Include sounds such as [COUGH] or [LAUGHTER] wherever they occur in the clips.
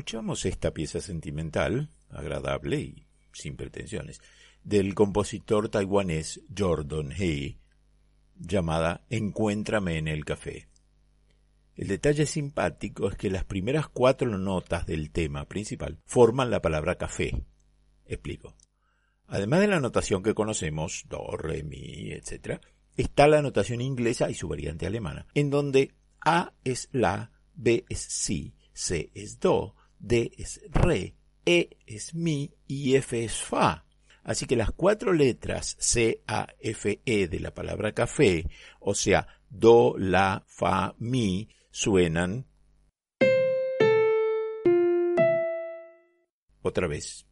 Escuchamos esta pieza sentimental, agradable y sin pretensiones, del compositor taiwanés Jordan He, llamada Encuéntrame en el café. El detalle simpático es que las primeras cuatro notas del tema principal forman la palabra café. Explico. Además de la notación que conocemos, do, re, mi, etc., está la notación inglesa y su variante alemana, en donde A es la, B es si, C es Do, D es Re, E es Mi y F es Fa. Así que las cuatro letras C, A, F, E de la palabra café, o sea, Do, La, Fa, Mi, suenan otra vez.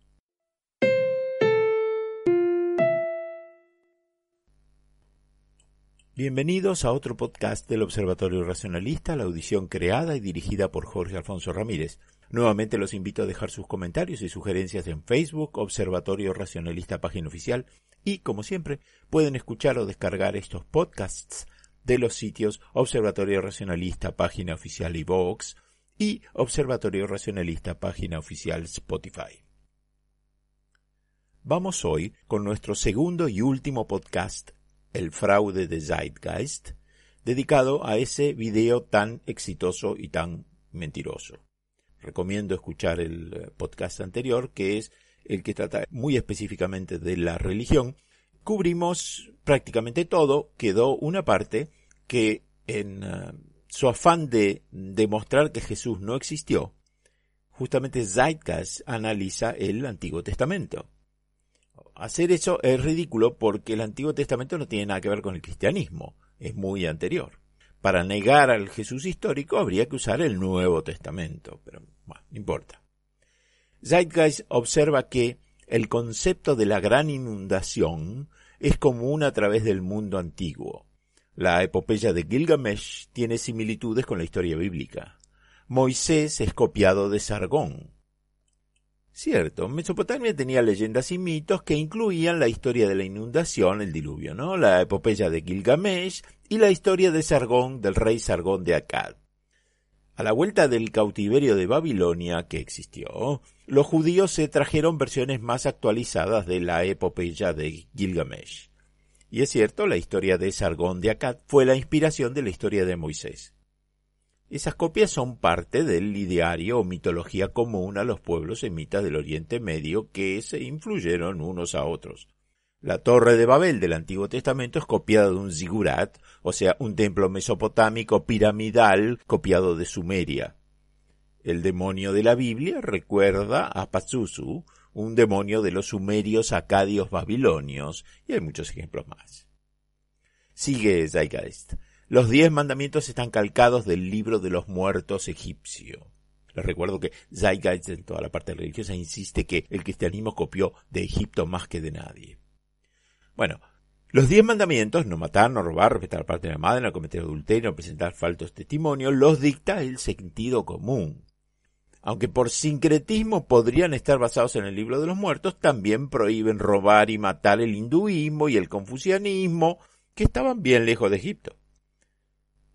Bienvenidos a otro podcast del Observatorio Racionalista, la audición creada y dirigida por Jorge Alfonso Ramírez. Nuevamente los invito a dejar sus comentarios y sugerencias en Facebook, Observatorio Racionalista Página Oficial, y como siempre pueden escuchar o descargar estos podcasts de los sitios Observatorio Racionalista Página Oficial y Vox y Observatorio Racionalista Página Oficial Spotify. Vamos hoy con nuestro segundo y último podcast el fraude de Zeitgeist, dedicado a ese video tan exitoso y tan mentiroso. Recomiendo escuchar el eh, podcast anterior, que es el que trata muy específicamente de la religión. Cubrimos prácticamente todo, quedó una parte que en eh, su afán de demostrar que Jesús no existió, justamente Zeitgeist analiza el Antiguo Testamento hacer eso es ridículo porque el Antiguo Testamento no tiene nada que ver con el cristianismo, es muy anterior. Para negar al Jesús histórico habría que usar el Nuevo Testamento, pero bueno, no importa. Zeitgeist observa que el concepto de la gran inundación es común a través del mundo antiguo. La epopeya de Gilgamesh tiene similitudes con la historia bíblica. Moisés es copiado de Sargón, Cierto, Mesopotamia tenía leyendas y mitos que incluían la historia de la inundación, el diluvio, ¿no? La epopeya de Gilgamesh y la historia de Sargón, del rey Sargón de Akkad. A la vuelta del cautiverio de Babilonia, que existió, los judíos se trajeron versiones más actualizadas de la epopeya de Gilgamesh. Y es cierto, la historia de Sargón de Akkad fue la inspiración de la historia de Moisés. Esas copias son parte del ideario o mitología común a los pueblos semitas del Oriente Medio que se influyeron unos a otros. La Torre de Babel del Antiguo Testamento es copiada de un zigurat, o sea, un templo mesopotámico piramidal copiado de Sumeria. El demonio de la Biblia recuerda a Pazuzu, un demonio de los sumerios acadios babilonios, y hay muchos ejemplos más. Sigue Zeitgeist. Los diez mandamientos están calcados del libro de los muertos egipcio. Les recuerdo que Zeitgeist en toda la parte religiosa insiste que el cristianismo copió de Egipto más que de nadie. Bueno, los diez mandamientos, no matar, no robar, respetar la parte de la madre, no cometer adulterio, no presentar faltos testimonios, los dicta el sentido común. Aunque por sincretismo podrían estar basados en el libro de los muertos, también prohíben robar y matar el hinduismo y el confucianismo, que estaban bien lejos de Egipto.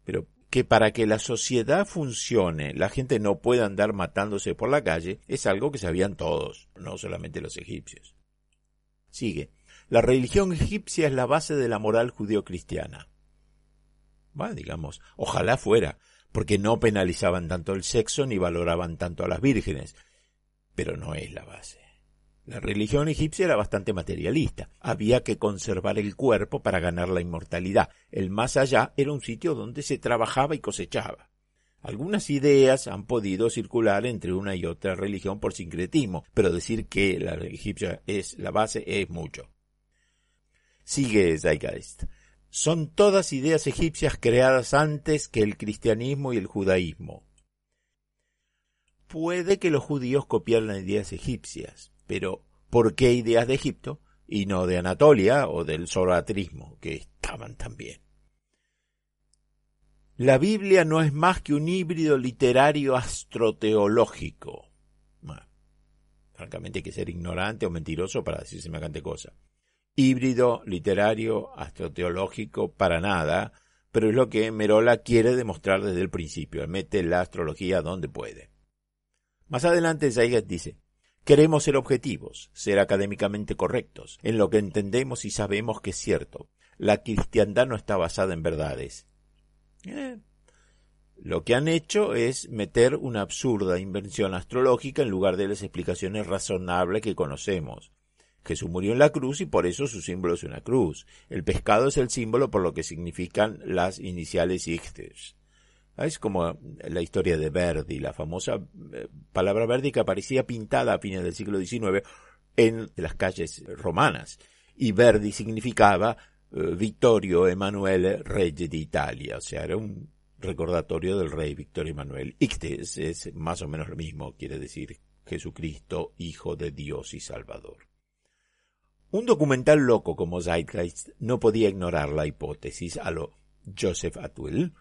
Pero que para que la sociedad funcione, la gente no pueda andar matándose por la calle, es algo que sabían todos, no solamente los egipcios. Sigue. La religión egipcia es la base de la moral judeocristiana. Bueno, digamos, ojalá fuera, porque no penalizaban tanto el sexo ni valoraban tanto a las vírgenes. Pero no es la base. La religión egipcia era bastante materialista. Había que conservar el cuerpo para ganar la inmortalidad. El más allá era un sitio donde se trabajaba y cosechaba. Algunas ideas han podido circular entre una y otra religión por sincretismo, pero decir que la egipcia es la base es mucho. Sigue Zeitgeist. Son todas ideas egipcias creadas antes que el cristianismo y el judaísmo. Puede que los judíos copiaran ideas egipcias, pero ¿por qué ideas de Egipto y no de Anatolia o del zoroastrismo, que estaban también? La Biblia no es más que un híbrido literario astroteológico. francamente hay que ser ignorante o mentiroso para decir semejante cosa híbrido literario astroteológico para nada, pero es lo que Merola quiere demostrar desde el principio, mete la astrología donde puede. Más adelante Zayat dice, queremos ser objetivos, ser académicamente correctos, en lo que entendemos y sabemos que es cierto. La cristiandad no está basada en verdades. Eh, lo que han hecho es meter una absurda invención astrológica en lugar de las explicaciones razonables que conocemos. Jesús murió en la cruz y por eso su símbolo es una cruz. El pescado es el símbolo por lo que significan las iniciales Ixtes. Es como la historia de Verdi, la famosa eh, palabra Verdi que aparecía pintada a fines del siglo XIX en las calles romanas. Y Verdi significaba eh, Vittorio Emanuele Regge d'Italia, o sea, era un recordatorio del rey Victorio Emanuel. Ixtes es más o menos lo mismo, quiere decir Jesucristo, Hijo de Dios y Salvador. Un documental loco como Zeitgeist no podía ignorar la hipótesis a lo Joseph Atwill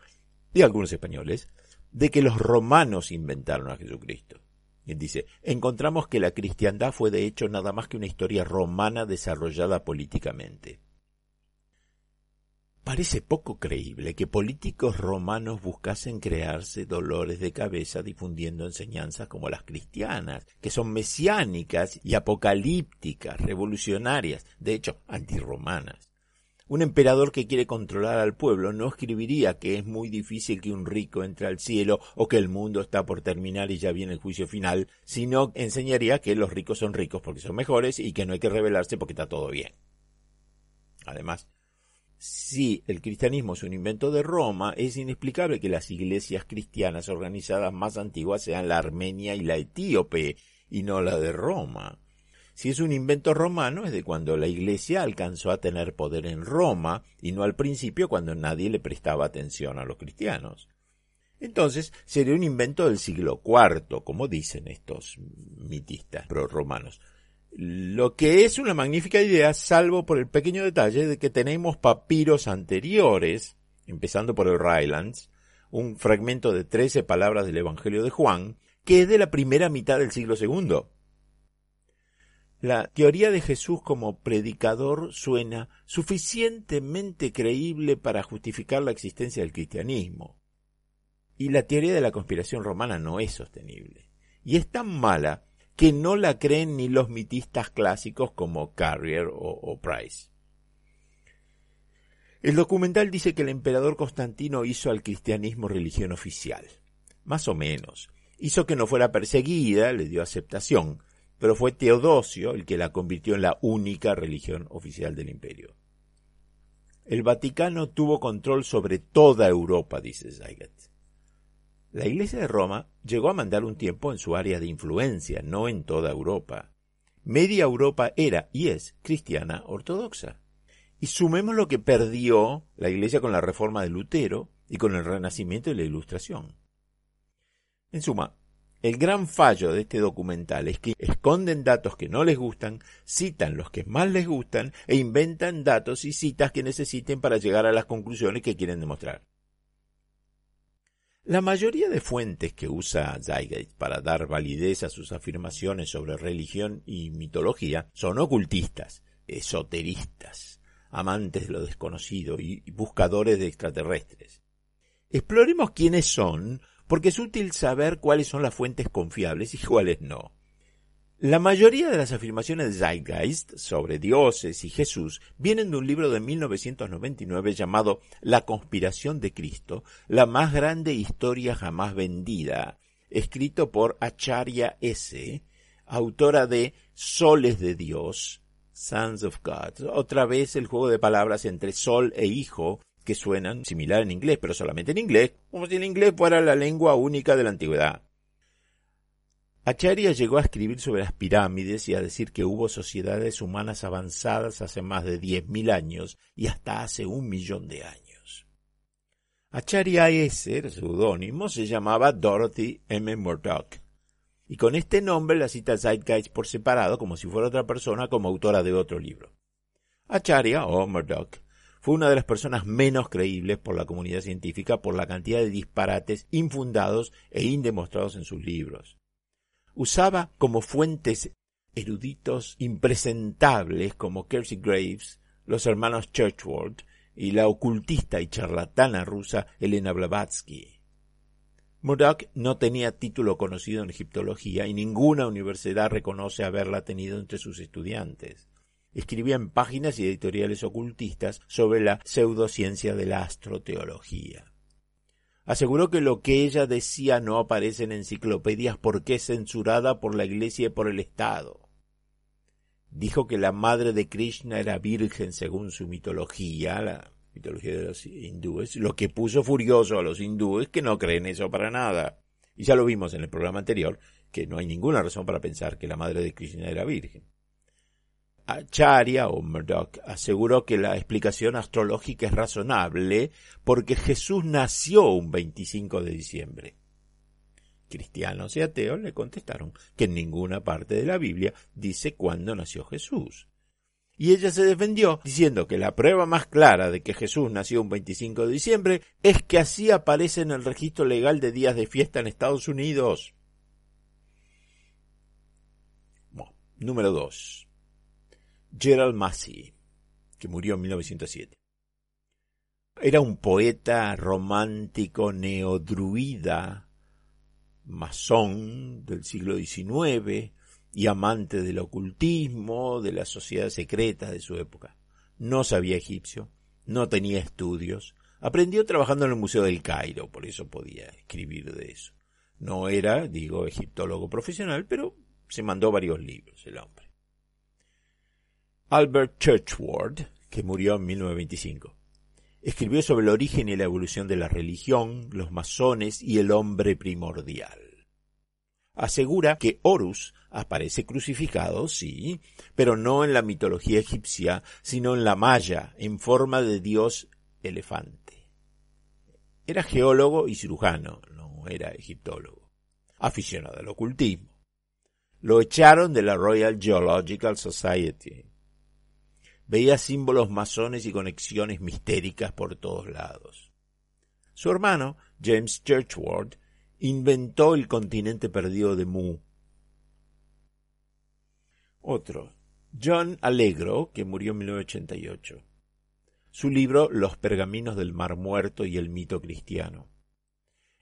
y algunos españoles de que los romanos inventaron a Jesucristo. Él dice, encontramos que la cristiandad fue de hecho nada más que una historia romana desarrollada políticamente. Parece poco creíble que políticos romanos buscasen crearse dolores de cabeza difundiendo enseñanzas como las cristianas, que son mesiánicas y apocalípticas, revolucionarias, de hecho, antirromanas. Un emperador que quiere controlar al pueblo no escribiría que es muy difícil que un rico entre al cielo o que el mundo está por terminar y ya viene el juicio final, sino enseñaría que los ricos son ricos porque son mejores y que no hay que rebelarse porque está todo bien. Además, si el cristianismo es un invento de Roma, es inexplicable que las iglesias cristianas organizadas más antiguas sean la armenia y la etíope, y no la de Roma. Si es un invento romano, es de cuando la iglesia alcanzó a tener poder en Roma, y no al principio cuando nadie le prestaba atención a los cristianos. Entonces sería un invento del siglo IV, como dicen estos mitistas pro-romanos. Lo que es una magnífica idea, salvo por el pequeño detalle de que tenemos papiros anteriores, empezando por el Rylands, un fragmento de trece palabras del Evangelio de Juan, que es de la primera mitad del siglo II. La teoría de Jesús como predicador suena suficientemente creíble para justificar la existencia del cristianismo. Y la teoría de la conspiración romana no es sostenible. Y es tan mala que no la creen ni los mitistas clásicos como Carrier o, Price. El documental dice que el emperador Constantino hizo al cristianismo religión oficial. Más o menos. Hizo que no fuera perseguida, le dio aceptación, pero fue Teodosio el que la convirtió en la única religión oficial del imperio. El Vaticano tuvo control sobre toda Europa, dice Zeiget. La Iglesia de Roma llegó a mandar un tiempo en su área de influencia, no en toda Europa. Media Europa era y es cristiana ortodoxa. Y sumemos lo que perdió la Iglesia con la reforma de Lutero y con el renacimiento y la ilustración. En suma, el gran fallo de este documental es que esconden datos que no les gustan, citan los que más les gustan e inventan datos y citas que necesiten para llegar a las conclusiones que quieren demostrar. La mayoría de fuentes que usa Zeitgeist para dar validez a sus afirmaciones sobre religión y mitología son ocultistas, esoteristas, amantes de lo desconocido y buscadores de extraterrestres. Exploremos quiénes son, porque es útil saber cuáles son las fuentes confiables y cuáles no. La mayoría de las afirmaciones de Zeitgeist sobre dioses y Jesús vienen de un libro de 1999 llamado La conspiración de Cristo, la más grande historia jamás vendida, escrito por Acharya S., autora de Soles de Dios, Sons of God. Otra vez el juego de palabras entre sol e hijo, que suenan similar en inglés, pero solamente en inglés, como si el inglés fuera la lengua única de la antigüedad. Acharya llegó a escribir sobre las pirámides y a decir que hubo sociedades humanas avanzadas hace más de diez mil años y hasta hace un millón de años. Acharya S., seudónimo, se llamaba Dorothy M. Murdoch y con este nombre la cita Zeitgeist por separado como si fuera otra persona como autora de otro libro. Acharya, o Murdoch, fue una de las personas menos creíbles por la comunidad científica por la cantidad de disparates infundados e indemostrados en sus libros. Usaba como fuentes eruditos impresentables como Kelsey Graves, los hermanos Churchward y la ocultista y charlatana rusa Elena Blavatsky. Murdoch no tenía título conocido en egiptología y ninguna universidad reconoce haberla tenido entre sus estudiantes. Escribía en páginas y editoriales ocultistas sobre la pseudociencia de la astroteología. Aseguró que lo que ella decía no aparece en enciclopedias porque es censurada por la Iglesia y por el Estado. Dijo que la madre de Krishna era virgen según su mitología, la mitología de los hindúes, lo que puso furioso a los hindúes que no creen eso para nada. Y ya lo vimos en el programa anterior, que no hay ninguna razón para pensar que la madre de Krishna era virgen. Acharya o Murdoch aseguró que la explicación astrológica es razonable porque Jesús nació un 25 de diciembre. Cristianos y ateos le contestaron que en ninguna parte de la Biblia dice cuándo nació Jesús y ella se defendió diciendo que la prueba más clara de que Jesús nació un 25 de diciembre es que así aparece en el registro legal de días de fiesta en Estados Unidos. número 2. Gerald Massey, que murió en 1907. Era un poeta romántico neodruida, masón del siglo XIX, y amante del ocultismo, de las sociedades secretas de su época. No sabía egipcio, no tenía estudios, aprendió trabajando en el Museo del Cairo, por eso podía escribir de eso. No era, digo, egiptólogo profesional, pero se mandó varios libros el hombre. Albert Churchward, que murió en 1925, escribió sobre el origen y la evolución de la religión, los masones y el hombre primordial asegura que Horus aparece crucificado, sí, pero no en la mitología egipcia, sino en la maya, en forma de dios elefante. Era geólogo y cirujano, no era egiptólogo. Aficionado al ocultismo. Lo echaron de la Royal Geological Society. Veía símbolos masones y conexiones mistéricas por todos lados. Su hermano, James Churchward, inventó el continente perdido de Mu. Otro, John Allegro, que murió en 1988. Su libro Los pergaminos del Mar Muerto y el mito cristiano.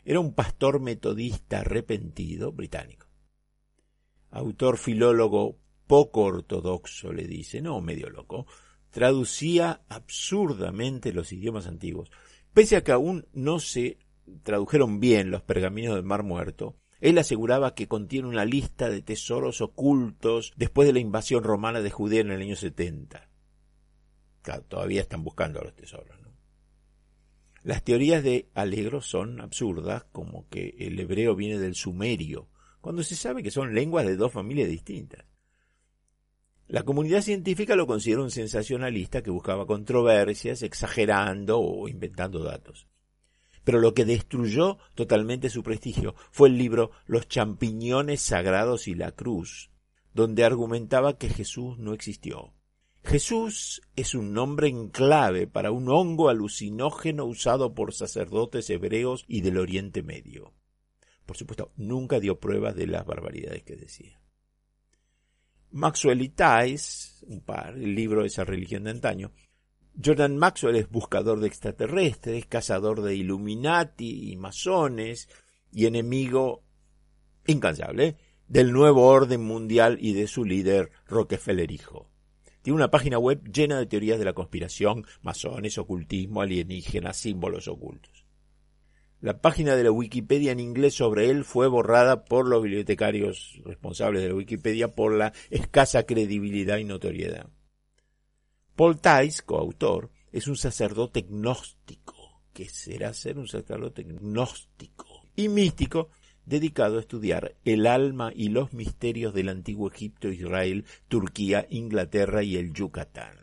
Era un pastor metodista arrepentido británico. Autor filólogo poco ortodoxo, le dice, no medio loco, traducía absurdamente los idiomas antiguos. Pese a que aún no se tradujeron bien los pergaminos del Mar Muerto, él aseguraba que contiene una lista de tesoros ocultos después de la invasión romana de Judea en el año 70. Claro, todavía están buscando los tesoros. Las teorías de Alegro son absurdas, como que el hebreo viene del sumerio, cuando se sabe que son lenguas de dos familias distintas. La comunidad científica lo considera un sensacionalista que buscaba controversias, exagerando o inventando datos. Pero lo que destruyó totalmente su prestigio fue el libro Los champiñones sagrados y la cruz, donde argumentaba que Jesús no existió. Jesús es un nombre en clave para un hongo alucinógeno usado por sacerdotes hebreos y del Oriente Medio. Por supuesto, nunca dio pruebas de las barbaridades que decía. Maxwell y Tice, un par, el libro de esa religión de antaño. Jordan Maxwell es buscador de extraterrestres, cazador de Illuminati y masones y enemigo incansable del nuevo orden mundial y de su líder Rockefeller hijo. Tiene una página web llena de teorías de la conspiración, masones, ocultismo, alienígenas, símbolos ocultos. La página de la Wikipedia en inglés sobre él fue borrada por los bibliotecarios responsables de la Wikipedia por la escasa credibilidad y notoriedad. Paul Tice, coautor, es un sacerdote gnóstico, que será ser un sacerdote gnóstico y místico dedicado a estudiar el alma y los misterios del antiguo Egipto, Israel, Turquía, Inglaterra y el Yucatán.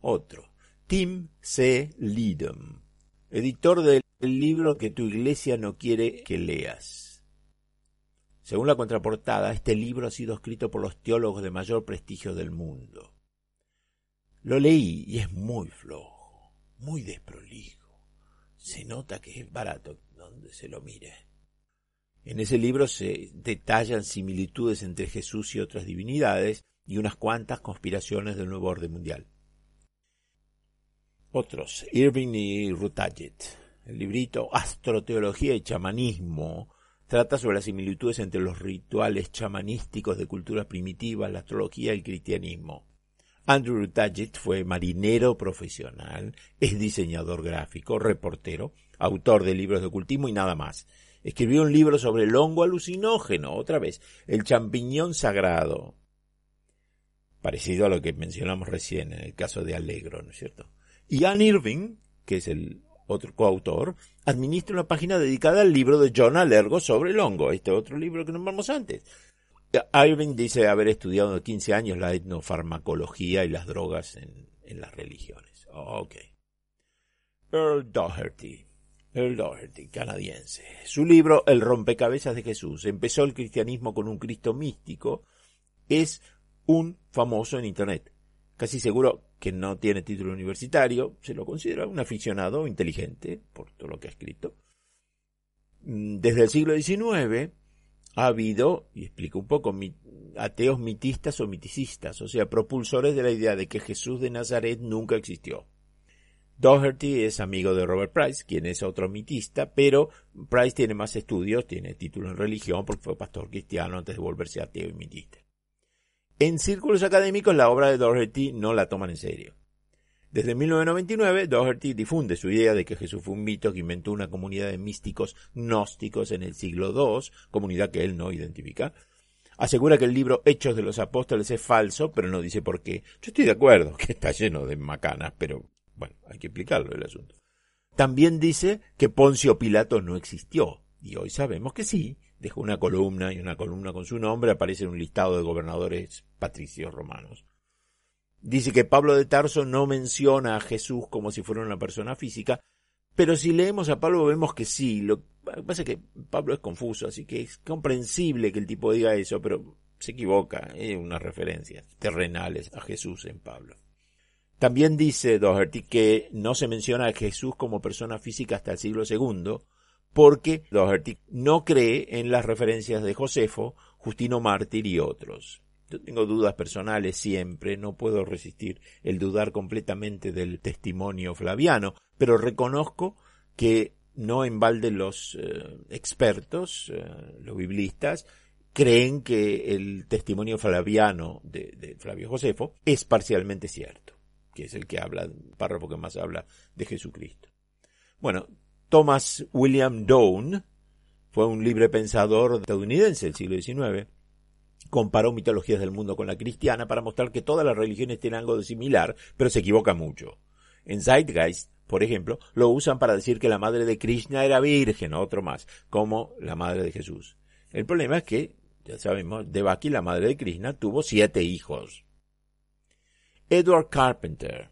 Otro, Tim C. Lidham, editor del libro que tu iglesia no quiere que leas. Según la contraportada, este libro ha sido escrito por los teólogos de mayor prestigio del mundo. Lo leí y es muy flojo, muy desprolijo. Se nota que es barato donde se lo mire. En ese libro se detallan similitudes entre Jesús y otras divinidades y unas cuantas conspiraciones del nuevo orden mundial. Otros, Irving y Rutaget. El librito Astroteología y Chamanismo trata sobre las similitudes entre los rituales chamanísticos de culturas primitivas, la astrología y el cristianismo. Andrew Taggett fue marinero profesional, es diseñador gráfico, reportero, autor de libros de ocultismo y nada más. Escribió un libro sobre el hongo alucinógeno, otra vez, el champiñón sagrado. Parecido a lo que mencionamos recién en el caso de Allegro, ¿no es cierto? Y Ann Irving, que es el otro coautor, administra una página dedicada al libro de John Allergo sobre el hongo, este otro libro que nombramos antes. Irving dice haber estudiado 15 años la etnofarmacología y las drogas en, las religiones. ok. Earl Doherty. Earl Doherty, canadiense. Su libro El rompecabezas de Jesús. Empezó el cristianismo con un Cristo místico. Es un famoso en Internet. Casi seguro que no tiene título universitario. Se lo considera un aficionado inteligente por todo lo que ha escrito. Mm, desde el siglo XIX ha habido, y explico un poco, ateos mitistas o miticistas, o sea, propulsores de la idea de que Jesús de Nazaret nunca existió. Doherty es amigo de Robert Price, quien es otro mitista, pero Price tiene más estudios, tiene título en religión porque fue pastor cristiano antes de volverse ateo y mitista. En círculos académicos la obra de Doherty no la toman en serio. Desde 1999, Doherty difunde su idea de que Jesús fue un mito que inventó una comunidad de místicos gnósticos en el siglo II, comunidad que él no identifica. Asegura que el libro Hechos de los Apóstoles es falso, pero no dice por qué. Yo estoy de acuerdo [LAUGHS] que está lleno de macanas, pero bueno, hay que explicarlo el asunto. También dice que Poncio Pilato no existió, y hoy sabemos que sí. Dejó una columna y una columna con su nombre aparece en un listado de gobernadores patricios romanos. Dice que Pablo de Tarso no menciona a Jesús como si fuera una persona física, pero si leemos a Pablo vemos que sí. Lo que pasa es que Pablo es confuso, así que es comprensible que el tipo diga eso, pero se equivoca. Es unas referencias terrenales a Jesús en Pablo. También dice Doherty que no se menciona a Jesús como persona física hasta el siglo II, porque Doherty no cree en las referencias de Josefo, Justino Mártir y otros. Yo tengo dudas personales siempre, no puedo resistir el dudar completamente del testimonio flaviano, pero reconozco que no en balde los eh, expertos, eh, los biblistas, creen que el testimonio flaviano de, de, Flavio Josefo es parcialmente cierto, que es el que habla, el párrafo que más habla de Jesucristo. Bueno, Thomas William Doane fue un libre pensador estadounidense del siglo XIX. Comparó mitologías del mundo con la cristiana para mostrar que todas las religiones tienen algo de similar, pero se equivoca mucho. En Zeitgeist, por ejemplo, lo usan para decir que la madre de Krishna era virgen, otro más, como la madre de Jesús. El problema es que, ya sabemos, Devaki, la madre de Krishna, tuvo siete hijos. Edward Carpenter,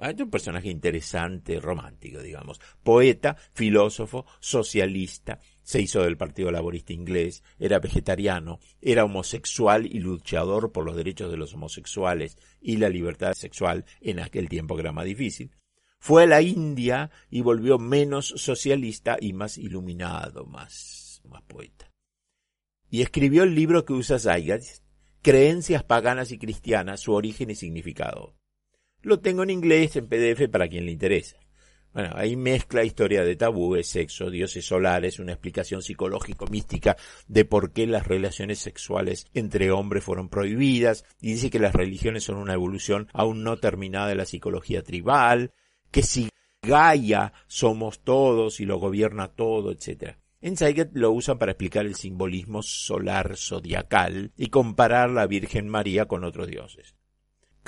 es un personaje interesante, romántico, digamos. Poeta, filósofo, socialista, se hizo del Partido Laborista inglés, era vegetariano, era homosexual y luchador por los derechos de los homosexuales y la libertad sexual en aquel tiempo que era más difícil. Fue a la India y volvió menos socialista y más iluminado, más, más poeta. Y escribió el libro que usa Zayas, Creencias paganas y cristianas, su origen y significado. Lo tengo en inglés, en PDF, para quien le interesa. Bueno, ahí mezcla historia de tabúes, sexo, dioses solares, una explicación psicológico-mística de por qué las relaciones sexuales entre hombres fueron prohibidas, y dice que las religiones son una evolución aún no terminada de la psicología tribal, que si Gaia somos todos y lo gobierna todo, etc. En lo usan para explicar el simbolismo solar zodiacal y comparar la Virgen María con otros dioses.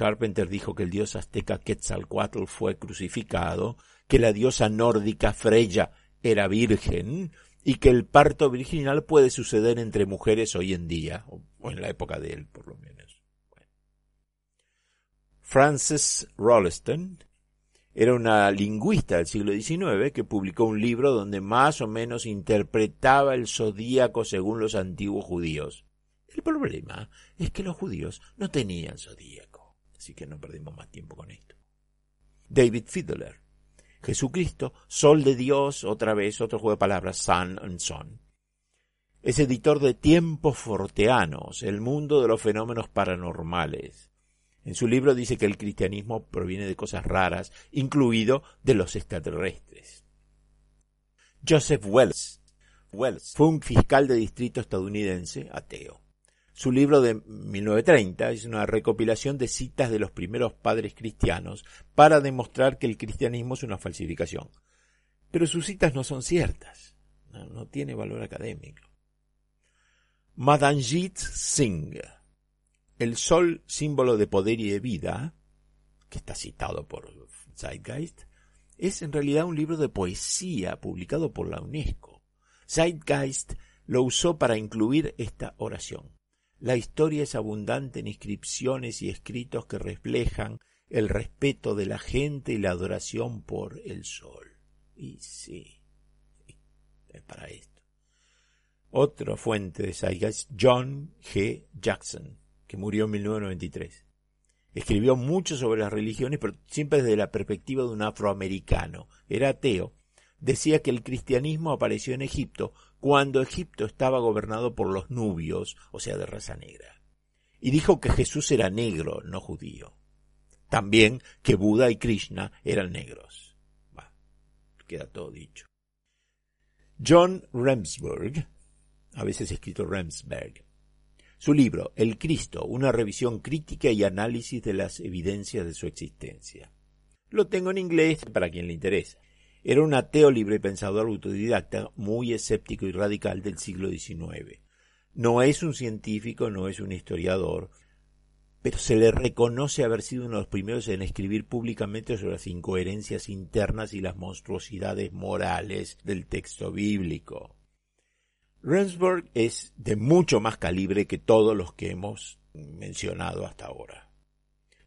Carpenter dijo que el dios azteca Quetzalcoatl fue crucificado, que la diosa nórdica Freya era virgen y que el parto virginal puede suceder entre mujeres hoy en día, o en la época de él por lo menos. Frances Rolleston era una lingüista del siglo XIX que publicó un libro donde más o menos interpretaba el zodíaco según los antiguos judíos. El problema es que los judíos no tenían zodíaco. Así que no perdimos más tiempo con esto. David Fiedler. Jesucristo, Sol de Dios, otra vez, otro juego de palabras, Sun and Son. Es editor de Tiempos Forteanos, el mundo de los fenómenos paranormales. En su libro dice que el cristianismo proviene de cosas raras, incluido de los extraterrestres. Joseph Wells. Wells fue un fiscal de distrito estadounidense ateo. Su libro de 1930 es una recopilación de citas de los primeros padres cristianos para demostrar que el cristianismo es una falsificación. Pero sus citas no son ciertas, no, tiene valor académico. Madanjit Singh, el sol símbolo de poder y de vida, que está citado por Zeitgeist, es en realidad un libro de poesía publicado por la UNESCO. Zeitgeist lo usó para incluir esta oración. La historia es abundante en inscripciones y escritos que reflejan el respeto de la gente y la adoración por el sol. Y sí, es para esto. Otra fuente de Saiga es John G. Jackson, que murió en 1993. Escribió mucho sobre las religiones, pero siempre desde la perspectiva de un afroamericano. Era ateo. Decía que el cristianismo apareció en Egipto cuando Egipto estaba gobernado por los nubios, o sea, de raza negra. Y dijo que Jesús era negro, no judío. También que Buda y Krishna eran negros. Va, queda todo dicho. John Remsburg, a veces escrito Remsberg, su libro El Cristo, una revisión crítica y análisis de las evidencias de su existencia. Lo tengo en inglés para quien le interesa. Era un ateo libre pensador autodidacta, muy escéptico y radical del siglo XIX. No es un científico, no es un historiador, pero se le reconoce haber sido uno de los primeros en escribir públicamente sobre las incoherencias internas y las monstruosidades morales del texto bíblico. Rensburg es de mucho más calibre que todos los que hemos mencionado hasta ahora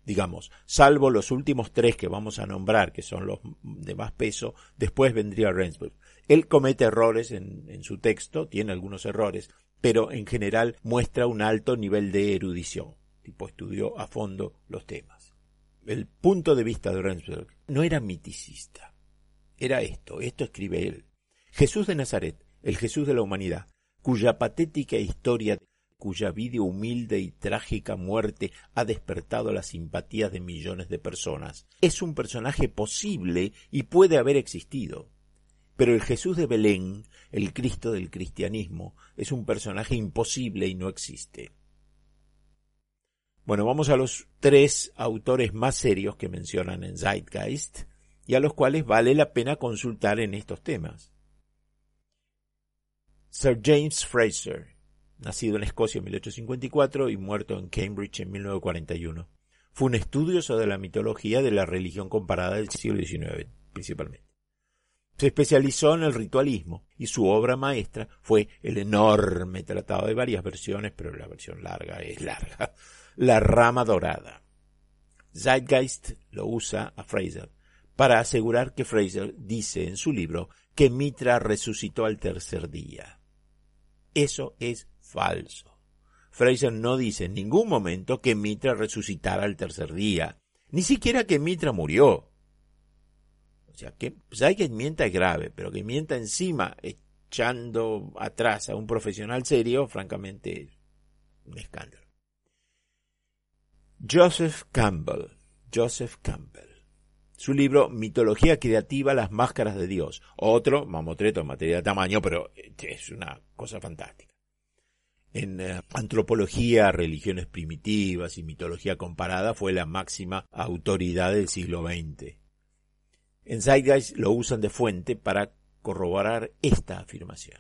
digamos, salvo los últimos tres que vamos a nombrar, que son los de más peso, después vendría Rensburg. Él comete errores en, su texto, tiene algunos errores, pero en general muestra un alto nivel de erudición, tipo estudió a fondo los temas. El punto de vista de Rensburg no era miticista, era esto, esto escribe él. Jesús de Nazaret, el Jesús de la humanidad, cuya patética historia cuya vida humilde y trágica muerte ha despertado las simpatías de millones de personas. Es un personaje posible y puede haber existido. Pero el Jesús de Belén, el Cristo del cristianismo, es un personaje imposible y no existe. Bueno, vamos a los tres autores más serios que mencionan en Zeitgeist y a los cuales vale la pena consultar en estos temas. Sir James Fraser, nacido en Escocia en 1854 y muerto en Cambridge en 1941. Fue un estudioso de la mitología de la religión comparada del siglo XIX, principalmente. Se especializó en el ritualismo y su obra maestra fue el enorme tratado de varias versiones, pero la versión larga es larga, [LAUGHS] La rama dorada. Zeitgeist lo usa a Fraser para asegurar que Fraser dice en su libro que Mitra resucitó al tercer día. Eso es falso. Fraser no dice en ningún momento que Mitra resucitara al tercer día, ni siquiera que Mitra murió. O sea, que pues que mienta es grave, pero que mienta encima echando atrás a un profesional serio, francamente, es un escándalo. Joseph Campbell. Joseph Campbell. Su libro Mitología Creativa, las máscaras de Dios. Otro mamotreto en materia de tamaño, pero es una cosa fantástica. En eh, antropología, religiones primitivas y mitología comparada fue la máxima autoridad del siglo XX. En Zeitgeist lo usan de fuente para corroborar esta afirmación.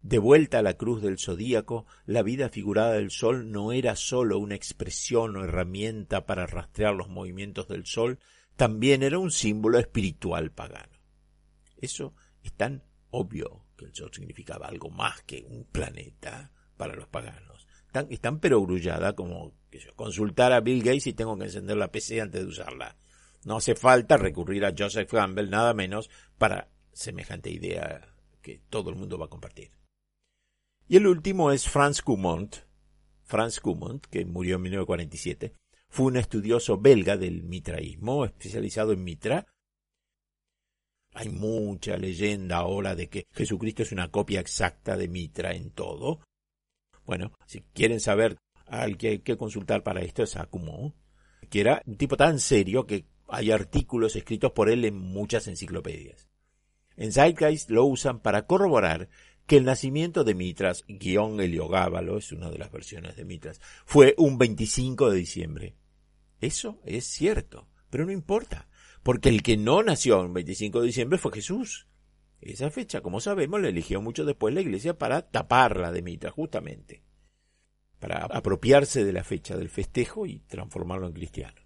De vuelta a la cruz del zodíaco, la vida figurada del sol no era sólo una expresión o herramienta para rastrear los movimientos del sol, también era un símbolo espiritual pagano. Eso es tan obvio que el sol significaba algo más que un planeta para los paganos. Tan, es tan perogrullada como consultar a Bill Gates y tengo que encender la PC antes de usarla. No hace falta recurrir a Joseph Campbell, nada menos, para semejante idea que todo el mundo va a compartir. Y el último es Franz Cumont. Franz Cumont, que murió en 1947, fue un estudioso belga del mitraísmo, especializado en mitra. Hay mucha leyenda ahora de que Jesucristo es una copia exacta de Mitra en todo. Bueno, si quieren saber al que hay que consultar para esto es a que era un tipo tan serio que hay artículos escritos por él en muchas enciclopedias. En Zeitgeist lo usan para corroborar que el nacimiento de Mitras, guion Heliogábalo, es una de las versiones de Mitras, fue un 25 de diciembre. Eso es cierto, pero no importa, porque el que no nació un 25 de diciembre fue Jesús. Esa fecha, como sabemos, la eligió mucho después la iglesia para taparla de Mitras, justamente, para apropiarse de la fecha del festejo y transformarlo en cristiano.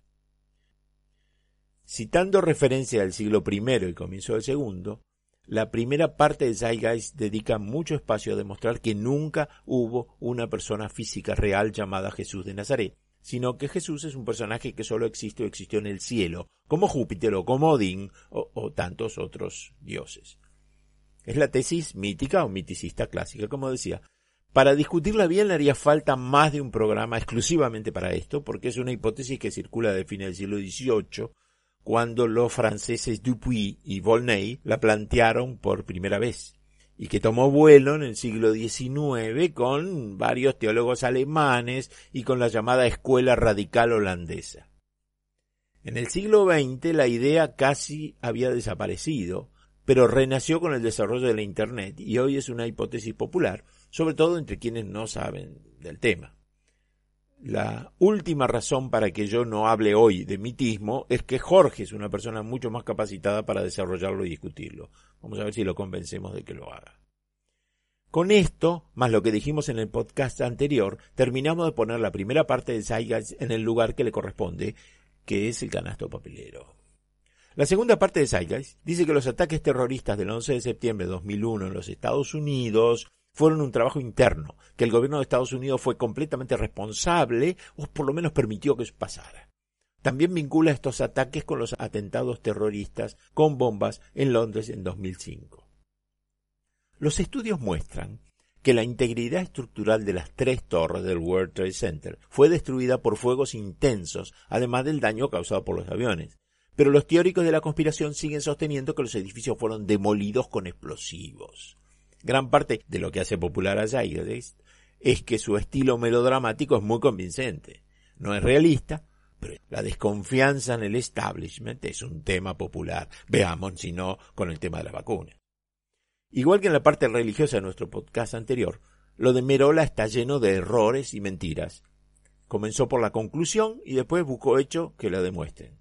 Citando referencia al siglo I y comienzo del segundo, la primera parte de Zeitgeist dedica mucho espacio a demostrar que nunca hubo una persona física real llamada Jesús de Nazaret, sino que Jesús es un personaje que solo existe o existió en el cielo, como Júpiter o como Odín o, o tantos otros dioses. Es la tesis mítica o miticista clásica, como decía. Para discutirla bien le haría falta más de un programa exclusivamente para esto, porque es una hipótesis que circula de fin del siglo XVIII cuando los franceses Dupuy y Volney la plantearon por primera vez y que tomó vuelo en el siglo XIX con varios teólogos alemanes y con la llamada escuela radical holandesa. En el siglo XX la idea casi había desaparecido, pero renació con el desarrollo de la Internet y hoy es una hipótesis popular, sobre todo entre quienes no saben del tema. La última razón para que yo no hable hoy de mitismo es que Jorge es una persona mucho más capacitada para desarrollarlo y discutirlo. Vamos a ver si lo convencemos de que lo haga. Con esto, más lo que dijimos en el podcast anterior, terminamos de poner la primera parte de Zeitgeist en el lugar que le corresponde, que es el canasto papelero. La segunda parte de Zeitgeist dice que los ataques terroristas del 11 de septiembre de 2001 en los Estados Unidos fueron un trabajo interno, que el gobierno de Estados Unidos fue completamente responsable o por lo menos permitió que eso pasara. También vincula estos ataques con los atentados terroristas con bombas en Londres en 2005. Los estudios muestran que la integridad estructural de las tres torres del World Trade Center fue destruida por fuegos intensos, además del daño causado por los aviones. Pero los teóricos de la conspiración siguen sosteniendo que los edificios fueron demolidos con explosivos. Gran parte de lo que hace popular a Zeitgeist es que su estilo melodramático es muy convincente. No es realista, pero la desconfianza en el establishment es un tema popular. Veamos si no con el tema de la vacuna. Igual que en la parte religiosa de nuestro podcast anterior, lo de Merola está lleno de errores y mentiras. Comenzó por la conclusión y después buscó hechos que la demuestren.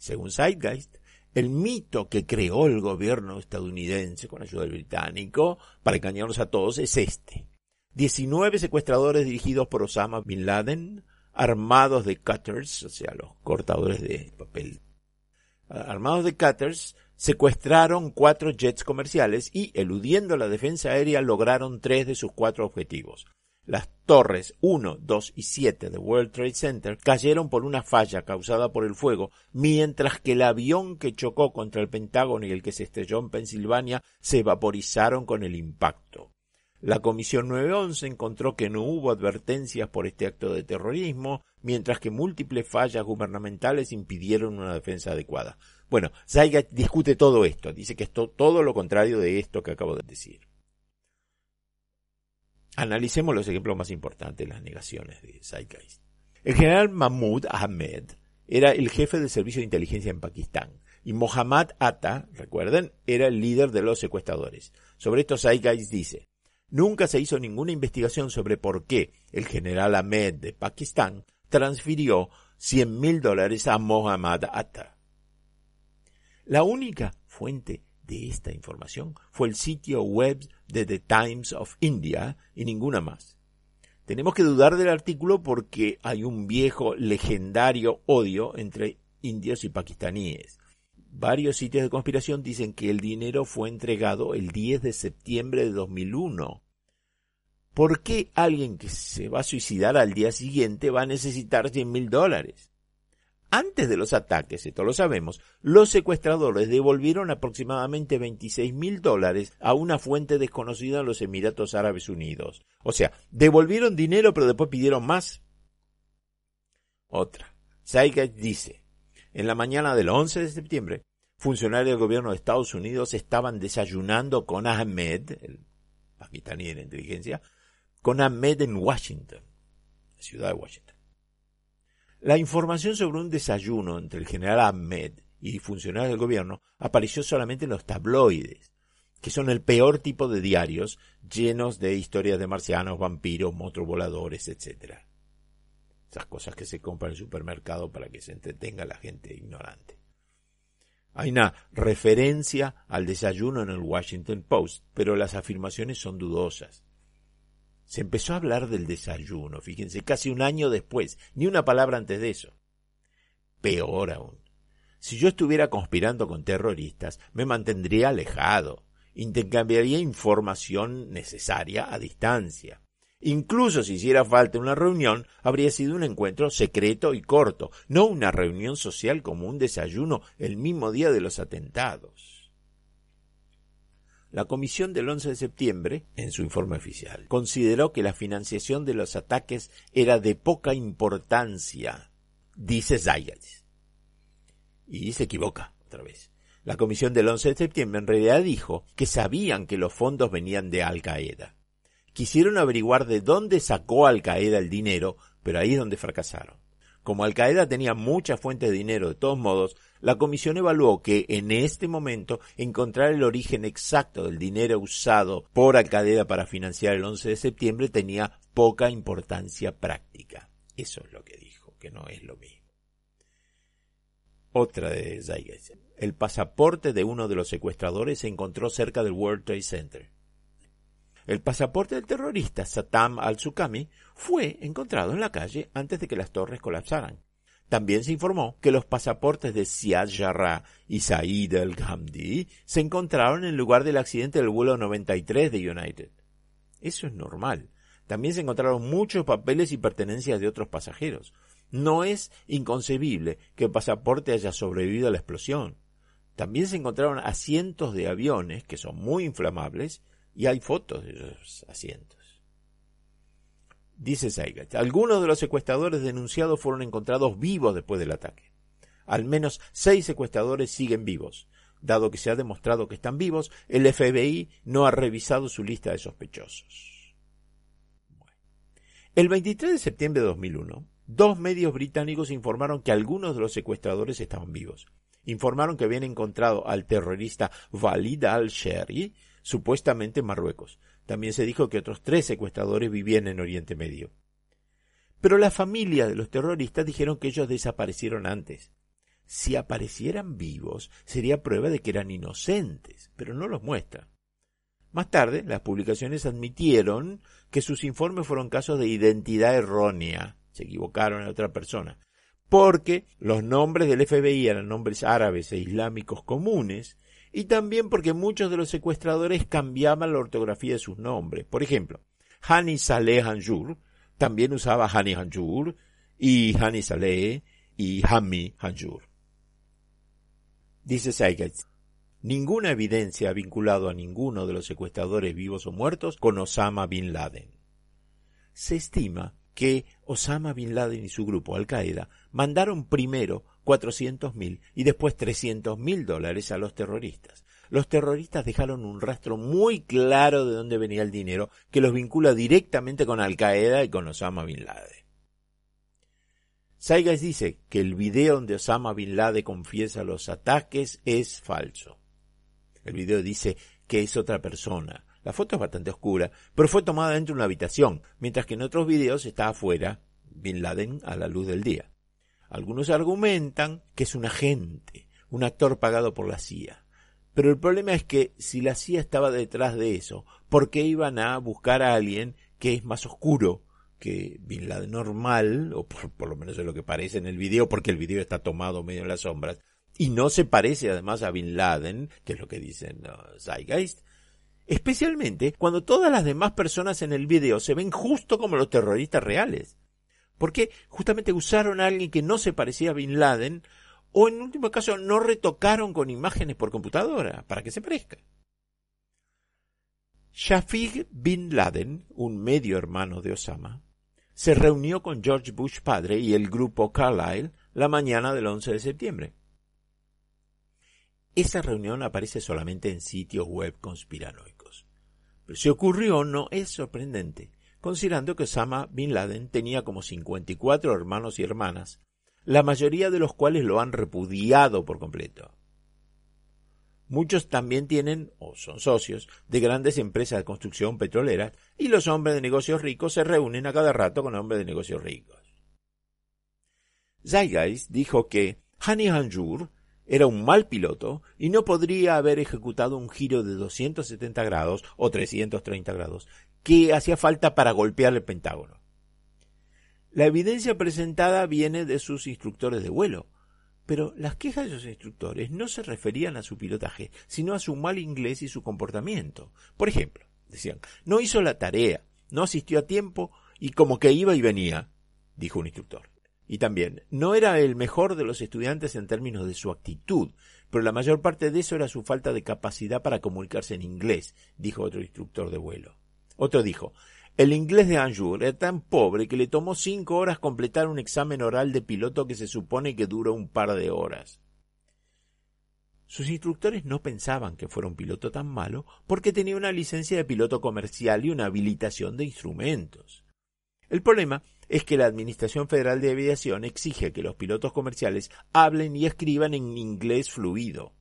Según Zeitgeist, el mito que creó el gobierno estadounidense con ayuda del británico para engañarnos a todos es este. 19 secuestradores dirigidos por Osama Bin Laden, armados de cutters, o sea, los cortadores de papel, armados de cutters, secuestraron cuatro jets comerciales y, eludiendo la defensa aérea, lograron tres de sus cuatro objetivos. Las torres 1, 2 y 7 de World Trade Center cayeron por una falla causada por el fuego, mientras que el avión que chocó contra el Pentágono y el que se estrelló en Pensilvania se vaporizaron con el impacto. La Comisión 911 encontró que no hubo advertencias por este acto de terrorismo, mientras que múltiples fallas gubernamentales impidieron una defensa adecuada. Bueno, Zayga discute todo esto, dice que es todo lo contrario de esto que acabo de decir. Analicemos los ejemplos más importantes de las negaciones de Zeitgeist. El general Mahmoud Ahmed era el jefe del servicio de inteligencia en Pakistán y Mohammad Atta, recuerden, era el líder de los secuestradores. Sobre esto Zeitgeist dice, nunca se hizo ninguna investigación sobre por qué el general Ahmed de Pakistán transfirió 100 mil dólares a Mohammad Atta. La única fuente de esta información fue el sitio web de The Times of India y ninguna más. Tenemos que dudar del artículo porque hay un viejo legendario odio entre indios y pakistaníes. Varios sitios de conspiración dicen que el dinero fue entregado el 10 de septiembre de 2001. ¿Por qué alguien que se va a suicidar al día siguiente va a necesitar 100 mil dólares? Antes de los ataques, esto lo sabemos, los secuestradores devolvieron aproximadamente 26 mil dólares a una fuente desconocida en los Emiratos Árabes Unidos. O sea, devolvieron dinero pero después pidieron más. Otra. Saigat dice, en la mañana del 11 de septiembre, funcionarios del gobierno de Estados Unidos estaban desayunando con Ahmed, el pakistaní de la inteligencia, con Ahmed en Washington, la ciudad de Washington. La información sobre un desayuno entre el general Ahmed y funcionarios del gobierno apareció solamente en los tabloides, que son el peor tipo de diarios llenos de historias de marcianos, vampiros, monstruos voladores, etc. Esas cosas que se compran en el supermercado para que se entretenga la gente ignorante. Hay una referencia al desayuno en el Washington Post, pero las afirmaciones son dudosas. Se empezó a hablar del desayuno, fíjense, casi un año después, ni una palabra antes de eso. Peor aún. Si yo estuviera conspirando con terroristas, me mantendría alejado, intercambiaría información necesaria a distancia. Incluso si hiciera falta una reunión, habría sido un encuentro secreto y corto, no una reunión social como un desayuno el mismo día de los atentados. La comisión del 11 de septiembre, en su informe oficial, consideró que la financiación de los ataques era de poca importancia, dice Zayas. Y se equivoca otra vez. La comisión del 11 de septiembre en realidad dijo que sabían que los fondos venían de Al Qaeda. Quisieron averiguar de dónde sacó Al Qaeda el dinero, pero ahí es donde fracasaron. Como Al Qaeda tenía muchas fuentes de dinero de todos modos, la comisión evaluó que en este momento encontrar el origen exacto del dinero usado por Al Qaeda para financiar el 11 de septiembre tenía poca importancia práctica. Eso es lo que dijo, que no es lo mismo. Otra de Zaygas. El pasaporte de uno de los secuestradores se encontró cerca del World Trade Center. El pasaporte del terrorista Satam al-Sukami fue encontrado en la calle antes de que las torres colapsaran. También se informó que los pasaportes de Siad Jarrah y Said al-Ghamdi se encontraron en el lugar del accidente del vuelo 93 de United. Eso es normal. También se encontraron muchos papeles y pertenencias de otros pasajeros. No es inconcebible que el pasaporte haya sobrevivido a la explosión. También se encontraron asientos de aviones que son muy inflamables y hay fotos de esos asientos. Dice Saigat, algunos de los secuestradores denunciados fueron encontrados vivos después del ataque. Al menos seis secuestradores siguen vivos. Dado que se ha demostrado que están vivos, el FBI no ha revisado su lista de sospechosos. El 23 de septiembre de 2001, dos medios británicos informaron que algunos de los secuestradores estaban vivos. Informaron que habían encontrado al terrorista Walid al-Sheri supuestamente en Marruecos. También se dijo que otros tres secuestradores vivían en Oriente Medio. Pero la familia de los terroristas dijeron que ellos desaparecieron antes. Si aparecieran vivos, sería prueba de que eran inocentes, pero no los muestran. Más tarde, las publicaciones admitieron que sus informes fueron casos de identidad errónea. Se equivocaron en otra persona. Porque los nombres del FBI eran nombres árabes e islámicos comunes, y también porque muchos de los secuestradores cambiaban la ortografía de sus nombres. Por ejemplo, Hani Saleh Hanjur también usaba Hani Hanjur y Hani Saleh y Hami Hanjur. Dice Seigetz, ninguna evidencia ha vinculado a ninguno de los secuestradores vivos o muertos con Osama Bin Laden. Se estima que Osama Bin Laden y su grupo Al Qaeda mandaron primero 400.000 y después 300.000 dólares a los terroristas. Los terroristas dejaron un rastro muy claro de dónde venía el dinero que los vincula directamente con Al Qaeda y con Osama Bin Laden. Saigas dice que el video donde Osama Bin Laden confiesa los ataques es falso. El video dice que es otra persona. La foto es bastante oscura, pero fue tomada dentro de una habitación, mientras que en otros videos está afuera Bin Laden a la luz del día. Algunos argumentan que es un agente, un actor pagado por la CIA. Pero el problema es que si la CIA estaba detrás de eso, ¿por qué iban a buscar a alguien que es más oscuro que Bin Laden normal, o por, lo menos es lo que parece en el video, porque el video está tomado medio en las sombras, y no se parece además a Bin Laden, que es lo que dicen Zeitgeist, especialmente cuando todas las demás personas en el video se ven justo como los terroristas reales. Porque justamente usaron a alguien que no se parecía a Bin Laden o en último caso no retocaron con imágenes por computadora para que se parezca. Shafiq Bin Laden, un medio hermano de Osama, se reunió con George Bush padre y el grupo Carlyle la mañana del 11 de septiembre. Esa reunión aparece solamente en sitios web conspiranoicos. Pero si ocurrió no es sorprendente, considerando que Osama Bin Laden tenía como 54 hermanos y hermanas, la mayoría de los cuales lo han repudiado por completo. Muchos también tienen o son socios de grandes empresas de construcción petroleras y los hombres de negocios ricos se reúnen a cada rato con hombres de negocios ricos. Zeitgeist dijo que Hani Hanjur era un mal piloto y no podría haber ejecutado un giro de 270 grados o 330 grados que hacía falta para golpear el Pentágono. La evidencia presentada viene de sus instructores de vuelo, pero las quejas de esos instructores no se referían a su pilotaje, sino a su mal inglés y su comportamiento. Por ejemplo, decían, no hizo la tarea, no asistió a tiempo y como que iba y venía, dijo un instructor. Y también, no era el mejor de los estudiantes en términos de su actitud, pero la mayor parte de eso era su falta de capacidad para comunicarse en inglés, dijo otro instructor de vuelo. Otro dijo, el inglés de Anjou era tan pobre que le tomó cinco horas completar un examen oral de piloto que se supone que dura un par de horas. Sus instructores no pensaban que fuera un piloto tan malo porque tenía una licencia de piloto comercial y una habilitación de instrumentos. El problema es que la Administración Federal de Aviación exige que los pilotos comerciales hablen y escriban en inglés fluido.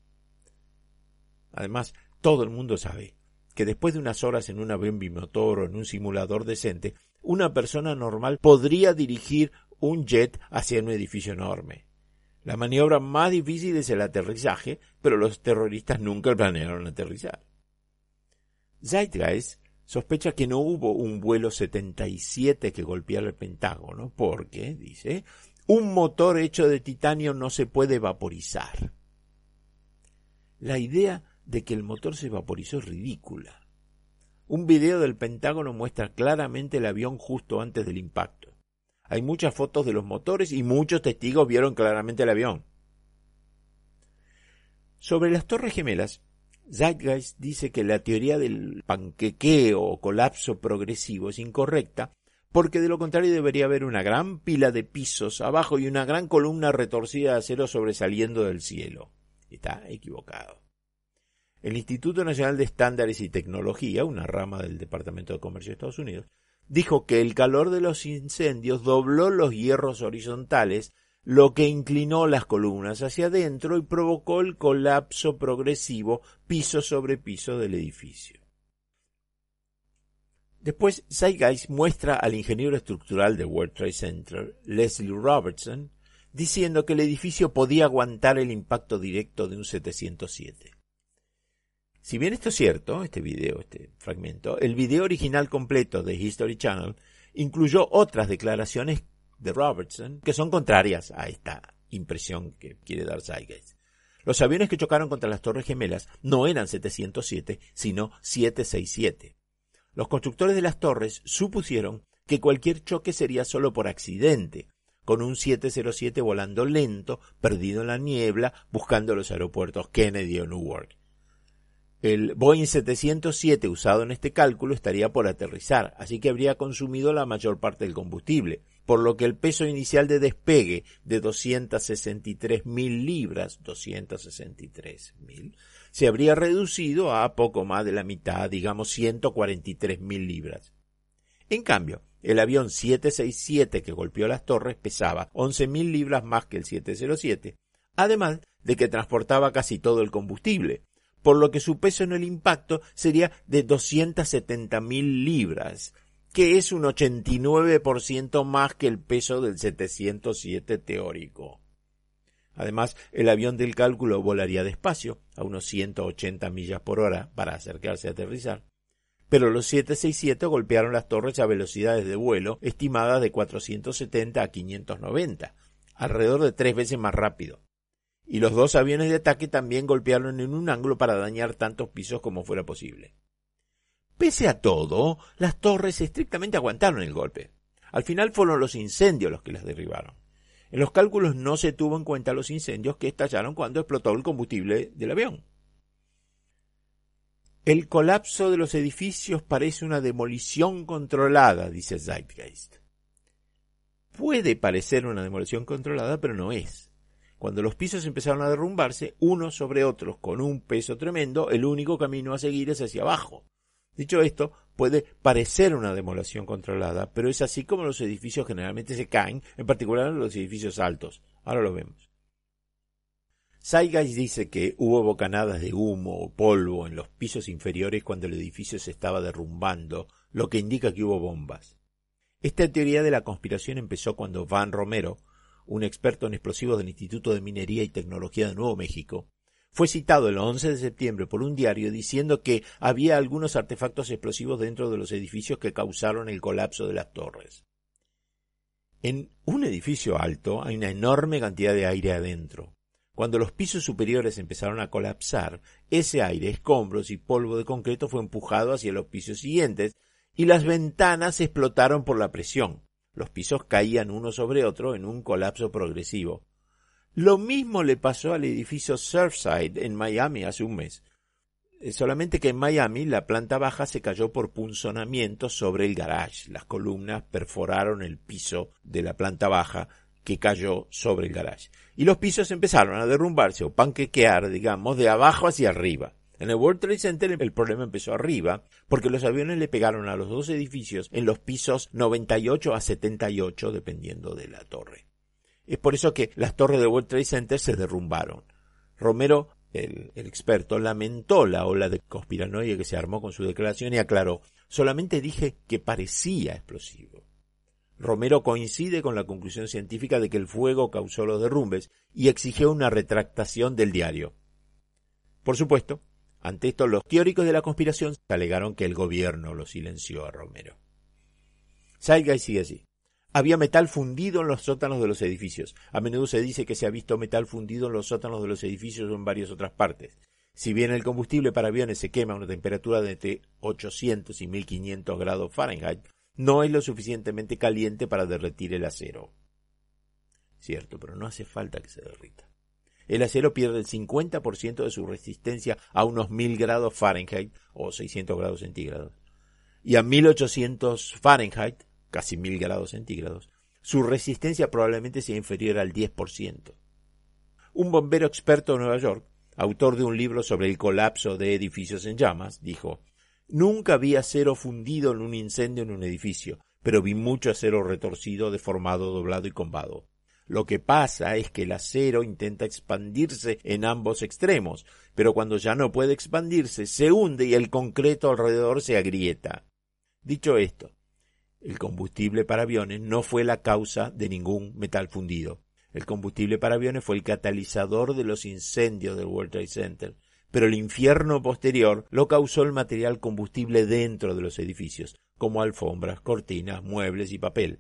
Además, todo el mundo sabe que después de unas horas en un avión bimotor o en un simulador decente, una persona normal podría dirigir un jet hacia un edificio enorme. La maniobra más difícil es el aterrizaje, pero los terroristas nunca planearon aterrizar. Zeitgeist sospecha que no hubo un vuelo 77 que golpeara el Pentágono, porque, dice, un motor hecho de titanio no se puede vaporizar. La idea de que el motor se vaporizó ridícula. Un video del Pentágono muestra claramente el avión justo antes del impacto. Hay muchas fotos de los motores y muchos testigos vieron claramente el avión. Sobre las Torres Gemelas, Zeitgeist dice que la teoría del panquequeo o colapso progresivo es incorrecta porque de lo contrario debería haber una gran pila de pisos abajo y una gran columna retorcida de acero sobresaliendo del cielo. Está equivocado. El Instituto Nacional de Estándares y Tecnología, una rama del Departamento de Comercio de Estados Unidos, dijo que el calor de los incendios dobló los hierros horizontales lo que inclinó las columnas hacia adentro y provocó el colapso progresivo piso sobre piso del edificio. Después, Zeitgeist muestra al ingeniero estructural de World Trade Center, Leslie Robertson, diciendo que el edificio podía aguantar el impacto directo de un 707. Si bien esto es cierto, este video, este fragmento, el video original completo de History Channel incluyó otras declaraciones de Robertson que son contrarias a esta impresión que quiere dar Zeitgeist. Los aviones que chocaron contra las Torres Gemelas no eran 707, sino 767. Los constructores de las torres supusieron que cualquier choque sería solo por accidente, con un 707 volando lento, perdido en la niebla, buscando los aeropuertos Kennedy o Newark. El Boeing 707 usado en este cálculo estaría por aterrizar, así que habría consumido la mayor parte del combustible, por lo que el peso inicial de despegue de 263 mil libras, 263 mil, se habría reducido a poco más de la mitad, digamos 143 mil libras. En cambio, el avión 767 que golpeó las torres pesaba 11 mil libras más que el 707, además de que transportaba casi todo el combustible, por lo que su peso en el impacto sería de 270 mil libras, que es un 89% más que el peso del 707 teórico. Además, el avión del cálculo volaría despacio, a unos 180 millas por hora, para acercarse a aterrizar. Pero los 767 golpearon las torres a velocidades de vuelo estimadas de 470 a 590, alrededor de tres veces más rápido. Y los dos aviones de ataque también golpearon en un ángulo para dañar tantos pisos como fuera posible. Pese a todo, las torres estrictamente aguantaron el golpe. Al final fueron los incendios los que las derribaron. En los cálculos no se tuvo en cuenta los incendios que estallaron cuando explotó el combustible del avión. El colapso de los edificios parece una demolición controlada, dice Zeitgeist. Puede parecer una demolición controlada, pero no es. Cuando los pisos empezaron a derrumbarse, unos sobre otros, con un peso tremendo, el único camino a seguir es hacia abajo. Dicho esto, puede parecer una demolición controlada, pero es así como los edificios generalmente se caen, en particular los edificios altos. Ahora lo vemos. Saigai dice que hubo bocanadas de humo o polvo en los pisos inferiores cuando el edificio se estaba derrumbando, lo que indica que hubo bombas. Esta teoría de la conspiración empezó cuando Van Romero, un experto en explosivos del Instituto de Minería y Tecnología de Nuevo México, fue citado el 11 de septiembre por un diario diciendo que había algunos artefactos explosivos dentro de los edificios que causaron el colapso de las torres. En un edificio alto hay una enorme cantidad de aire adentro. Cuando los pisos superiores empezaron a colapsar, ese aire, escombros y polvo de concreto fue empujado hacia los pisos siguientes y las ventanas explotaron por la presión. Los pisos caían uno sobre otro en un colapso progresivo. Lo mismo le pasó al edificio Surfside en Miami hace un mes. Eh, solamente que en Miami la planta baja se cayó por punzonamiento sobre el garage. Las columnas perforaron el piso de la planta baja que cayó sobre el garage. Y los pisos empezaron a derrumbarse o panquequear, digamos, de abajo hacia arriba. En el World Trade Center el problema empezó arriba porque los aviones le pegaron a los dos edificios en los pisos 98 a 78 dependiendo de la torre. Es por eso que las torres de World Trade Center se derrumbaron. Romero, el, experto, lamentó la ola de conspiranoia que se armó con su declaración y aclaró, solamente dije que parecía explosivo. Romero coincide con la conclusión científica de que el fuego causó los derrumbes y exigió una retractación del diario. Por supuesto, ante esto los teóricos de la conspiración alegaron que el gobierno lo silenció a Romero. Salga y sigue así. Había metal fundido en los sótanos de los edificios. A menudo se dice que se ha visto metal fundido en los sótanos de los edificios o en varias otras partes. Si bien el combustible para aviones se quema a una temperatura de entre 800 y 1500 grados Fahrenheit, no es lo suficientemente caliente para derretir el acero. Cierto, pero no hace falta que se derrita. El acero pierde el 50% de su resistencia a unos 1000 grados Fahrenheit o 600 grados centígrados. Y a 1800 Fahrenheit casi mil grados centígrados, su resistencia probablemente sea inferior al 10%. Un bombero experto de Nueva York, autor de un libro sobre el colapso de edificios en llamas, dijo Nunca vi acero fundido en un incendio en un edificio, pero vi mucho acero retorcido, deformado, doblado y combado. Lo que pasa es que el acero intenta expandirse en ambos extremos, pero cuando ya no puede expandirse, se hunde y el concreto alrededor se agrieta. Dicho esto, el combustible para aviones no fue la causa de ningún metal fundido. El combustible para aviones fue el catalizador de los incendios del World Trade Center, pero el infierno posterior lo causó el material combustible dentro de los edificios, como alfombras, cortinas, muebles y papel.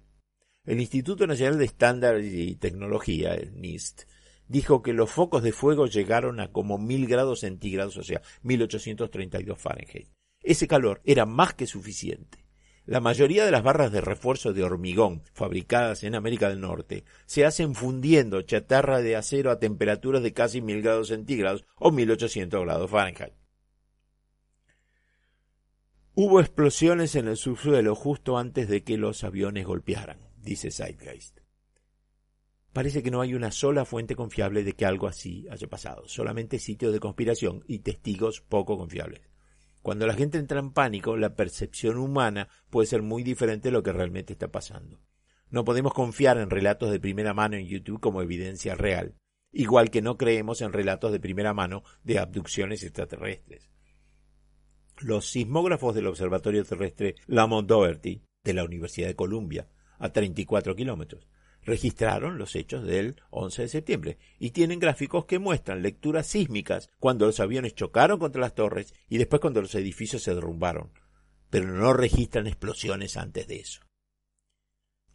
El Instituto Nacional de Estándares y Tecnología, el NIST, dijo que los focos de fuego llegaron a como mil grados centígrados, o sea, 1832 Fahrenheit. Ese calor era más que suficiente. La mayoría de las barras de refuerzo de hormigón fabricadas en América del Norte se hacen fundiendo chatarra de acero a temperaturas de casi mil grados centígrados o 1800 grados Fahrenheit. Hubo explosiones en el subsuelo justo antes de que los aviones golpearan dice Zeitgeist. Parece que no hay una sola fuente confiable de que algo así haya pasado, solamente sitios de conspiración y testigos poco confiables. Cuando la gente entra en pánico, la percepción humana puede ser muy diferente de lo que realmente está pasando. No podemos confiar en relatos de primera mano en YouTube como evidencia real, igual que no creemos en relatos de primera mano de abducciones extraterrestres. Los sismógrafos del Observatorio Terrestre Lamont Doherty de la Universidad de Columbia a 34 kilómetros. Registraron los hechos del 11 de septiembre y tienen gráficos que muestran lecturas sísmicas cuando los aviones chocaron contra las torres y después cuando los edificios se derrumbaron, pero no registran explosiones antes de eso.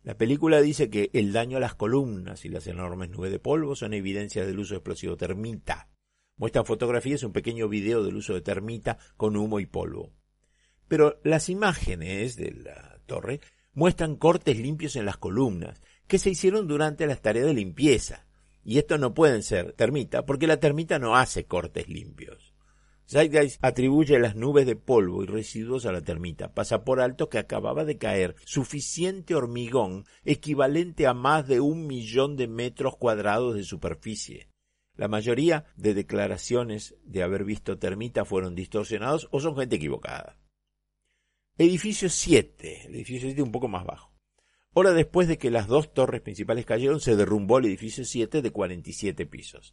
La película dice que el daño a las columnas y las enormes nubes de polvo son evidencias del uso de explosivo termita. Muestran fotografías y un pequeño video del uso de termita con humo y polvo. Pero las imágenes de la torre muestran cortes limpios en las columnas, que se hicieron durante las tareas de limpieza. Y esto no pueden ser termita, porque la termita no hace cortes limpios. Zeitgeist atribuye las nubes de polvo y residuos a la termita. Pasa por alto que acababa de caer suficiente hormigón equivalente a más de un millón de metros cuadrados de superficie. La mayoría de declaraciones de haber visto termita fueron distorsionados o son gente equivocada. Edificio 7, el edificio 7 un poco más bajo. Hora después de que las dos torres principales cayeron, se derrumbó el edificio 7 de 47 pisos.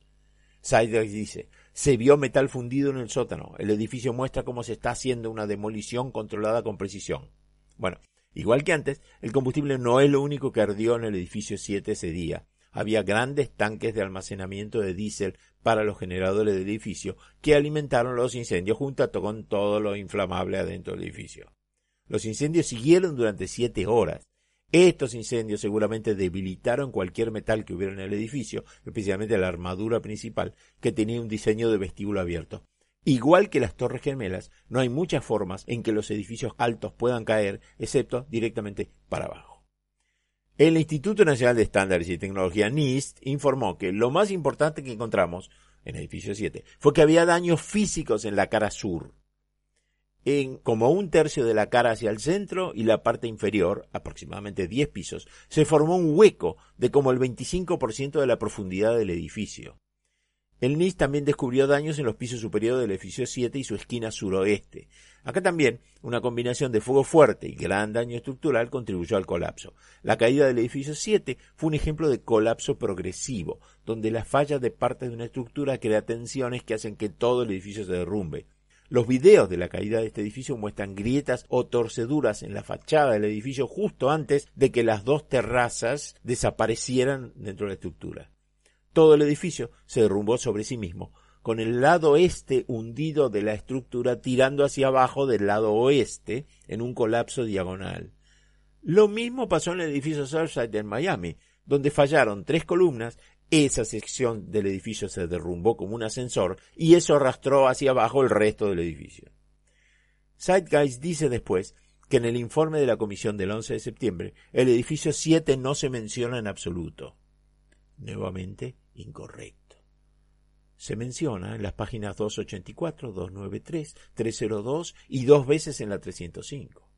Siders dice, se vio metal fundido en el sótano. El edificio muestra cómo se está haciendo una demolición controlada con precisión. Bueno, igual que antes, el combustible no es lo único que ardió en el edificio 7 ese día. Había grandes tanques de almacenamiento de diésel para los generadores del edificio que alimentaron los incendios junto con todo lo inflamable adentro del edificio. Los incendios siguieron durante siete horas. Estos incendios seguramente debilitaron cualquier metal que hubiera en el edificio, especialmente la armadura principal, que tenía un diseño de vestíbulo abierto. Igual que las torres gemelas, no hay muchas formas en que los edificios altos puedan caer, excepto directamente para abajo. El Instituto Nacional de Estándares y Tecnología NIST informó que lo más importante que encontramos en el edificio 7 fue que había daños físicos en la cara sur en como un tercio de la cara hacia el centro y la parte inferior, aproximadamente 10 pisos, se formó un hueco de como el 25% de la profundidad del edificio. El NIS también descubrió daños en los pisos superiores del edificio 7 y su esquina suroeste. Acá también una combinación de fuego fuerte y gran daño estructural contribuyó al colapso. La caída del edificio 7 fue un ejemplo de colapso progresivo, donde la falla de parte de una estructura crea tensiones que hacen que todo el edificio se derrumbe. Los videos de la caída de este edificio muestran grietas o torceduras en la fachada del edificio justo antes de que las dos terrazas desaparecieran dentro de la estructura. Todo el edificio se derrumbó sobre sí mismo, con el lado este hundido de la estructura tirando hacia abajo del lado oeste en un colapso diagonal. Lo mismo pasó en el edificio Surfside en Miami, donde fallaron tres columnas esa sección del edificio se derrumbó como un ascensor y eso arrastró hacia abajo el resto del edificio. Zeitgeist dice después que en el informe de la comisión del 11 de septiembre el edificio 7 no se menciona en absoluto. Nuevamente incorrecto. Se menciona en las páginas 284, 293, 302 y dos veces en la 305.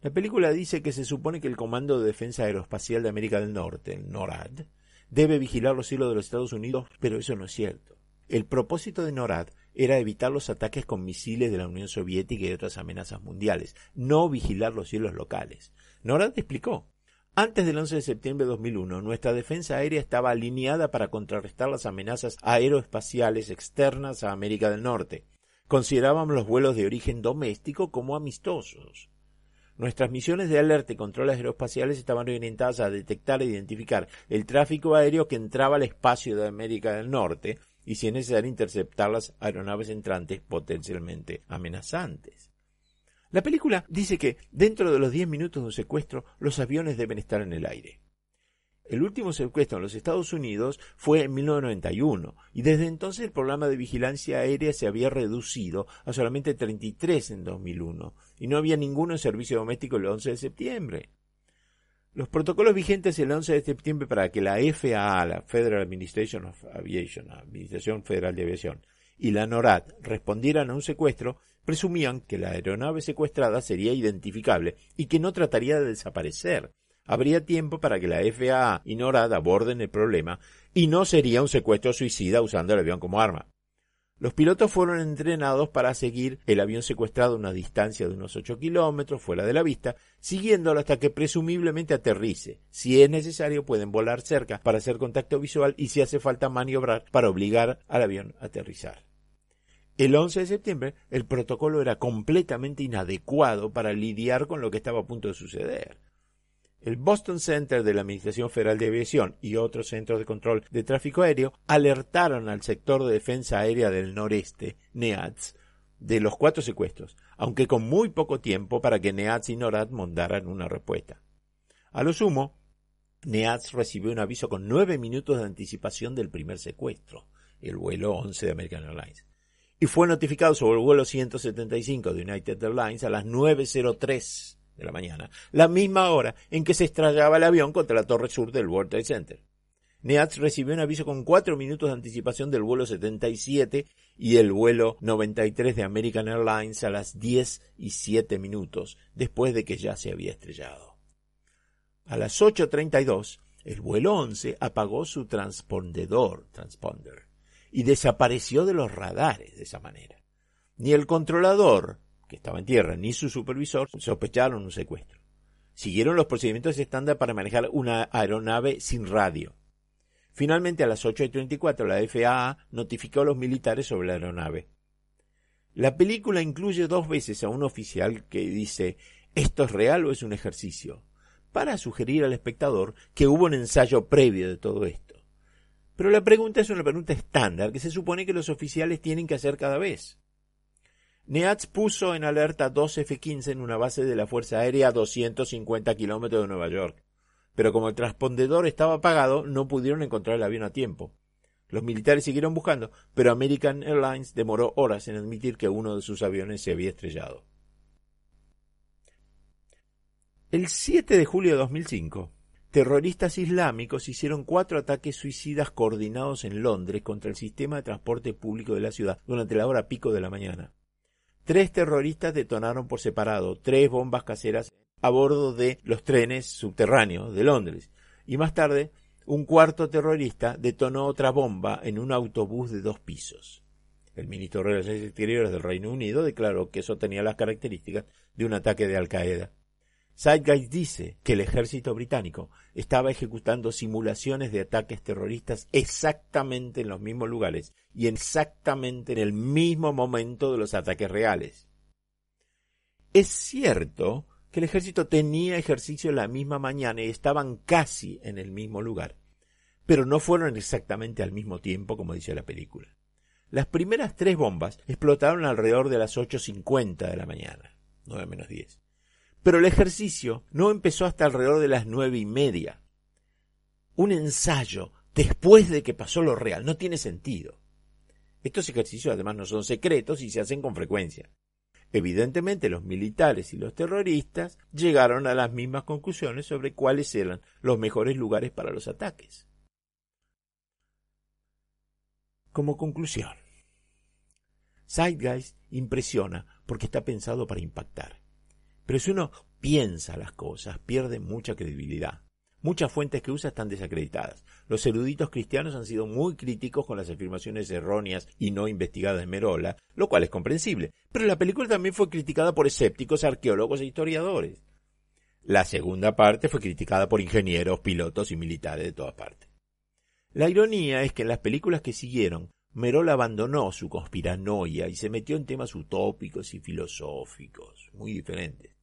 La película dice que se supone que el Comando de Defensa Aeroespacial de América del Norte, el NORAD, debe vigilar los cielos de los Estados Unidos, pero eso no es cierto. El propósito de NORAD era evitar los ataques con misiles de la Unión Soviética y otras amenazas mundiales, no vigilar los cielos locales. NORAD explicó, Antes del 11 de septiembre de 2001, nuestra defensa aérea estaba alineada para contrarrestar las amenazas aeroespaciales externas a América del Norte. Considerábamos los vuelos de origen doméstico como amistosos. Nuestras misiones de alerta y control aeroespaciales estaban orientadas a detectar e identificar el tráfico aéreo que entraba al espacio de América del Norte y, si es necesario, interceptar las aeronaves entrantes potencialmente amenazantes. La película dice que dentro de los 10 minutos de un secuestro los aviones deben estar en el aire. El último secuestro en los Estados Unidos fue en 1991 y desde entonces el programa de vigilancia aérea se había reducido a solamente 33 en 2001 y no había ninguno en servicio doméstico el 11 de septiembre. Los protocolos vigentes el 11 de septiembre para que la FAA, la Federal Administration of Aviation, Administración Federal de Aviación, y la NORAD respondieran a un secuestro presumían que la aeronave secuestrada sería identificable y que no trataría de desaparecer. Habría tiempo para que la FAA y NORAD aborden el problema y no sería un secuestro suicida usando el avión como arma. Los pilotos fueron entrenados para seguir el avión secuestrado a una distancia de unos 8 kilómetros fuera de la vista, siguiéndolo hasta que presumiblemente aterrice. Si es necesario, pueden volar cerca para hacer contacto visual y si hace falta maniobrar para obligar al avión a aterrizar. El 11 de septiembre el protocolo era completamente inadecuado para lidiar con lo que estaba a punto de suceder. El Boston Center de la Administración Federal de Aviación y otros centros de control de tráfico aéreo alertaron al sector de defensa aérea del noreste, NEADS, de los cuatro secuestros, aunque con muy poco tiempo para que NEADS y NORAD mandaran una respuesta. A lo sumo, NEADS recibió un aviso con nueve minutos de anticipación del primer secuestro, el vuelo 11 de American Airlines y fue notificado sobre el vuelo 175 de United Airlines a las 9.03 de la mañana, la misma hora en que se estrellaba el avión contra la torre sur del World Trade Center. NEATS recibió un aviso con cuatro minutos de anticipación del vuelo 77 y el vuelo 93 de American Airlines a las 10 y 7 minutos después de que ya se había estrellado. A las 8.32, el vuelo 11 apagó su transpondedor, transponder, y desapareció de los radares de esa manera. Ni el controlador, que estaba en tierra, ni su supervisor sospecharon un secuestro. Siguieron los procedimientos estándar para manejar una aeronave sin radio. Finalmente, a las 8.34, la FAA notificó a los militares sobre la aeronave. La película incluye dos veces a un oficial que dice ¿esto es real o es un ejercicio? para sugerir al espectador que hubo un ensayo previo de todo esto. Pero la pregunta es una pregunta estándar que se supone que los oficiales tienen que hacer cada vez. NEATS puso en alerta dos F-15 en una base de la Fuerza Aérea a 250 kilómetros de Nueva York, pero como el transpondedor estaba apagado, no pudieron encontrar el avión a tiempo. Los militares siguieron buscando, pero American Airlines demoró horas en admitir que uno de sus aviones se había estrellado. El 7 de julio de 2005, Terroristas islámicos hicieron cuatro ataques suicidas coordinados en Londres contra el sistema de transporte público de la ciudad durante la hora pico de la mañana. Tres terroristas detonaron por separado tres bombas caseras a bordo de los trenes subterráneos de Londres y más tarde un cuarto terrorista detonó otra bomba en un autobús de dos pisos. El ministro de Relaciones Exteriores del Reino Unido declaró que eso tenía las características de un ataque de Al Qaeda. Zeitgeist dice que el ejército británico estaba ejecutando simulaciones de ataques terroristas exactamente en los mismos lugares y exactamente en el mismo momento de los ataques reales. Es cierto que el ejército tenía ejercicio la misma mañana y estaban casi en el mismo lugar, pero no fueron exactamente al mismo tiempo como dice la película. Las primeras tres bombas explotaron alrededor de las 8.50 de la mañana, 9 menos 10 pero el ejercicio no empezó hasta alrededor de las nueve y media. Un ensayo después de que pasó lo real no tiene sentido. Estos ejercicios además no son secretos y se hacen con frecuencia. Evidentemente los militares y los terroristas llegaron a las mismas conclusiones sobre cuáles eran los mejores lugares para los ataques. Como conclusión, Zeitgeist impresiona porque está pensado para impactar. Pero si uno piensa las cosas, pierde mucha credibilidad. Muchas fuentes que usa están desacreditadas. Los eruditos cristianos han sido muy críticos con las afirmaciones erróneas y no investigadas de Merola, lo cual es comprensible. Pero la película también fue criticada por escépticos, arqueólogos e historiadores. La segunda parte fue criticada por ingenieros, pilotos y militares de todas partes. La ironía es que en las películas que siguieron, Merol abandonó su conspiranoia y se metió en temas utópicos y filosóficos, muy diferentes.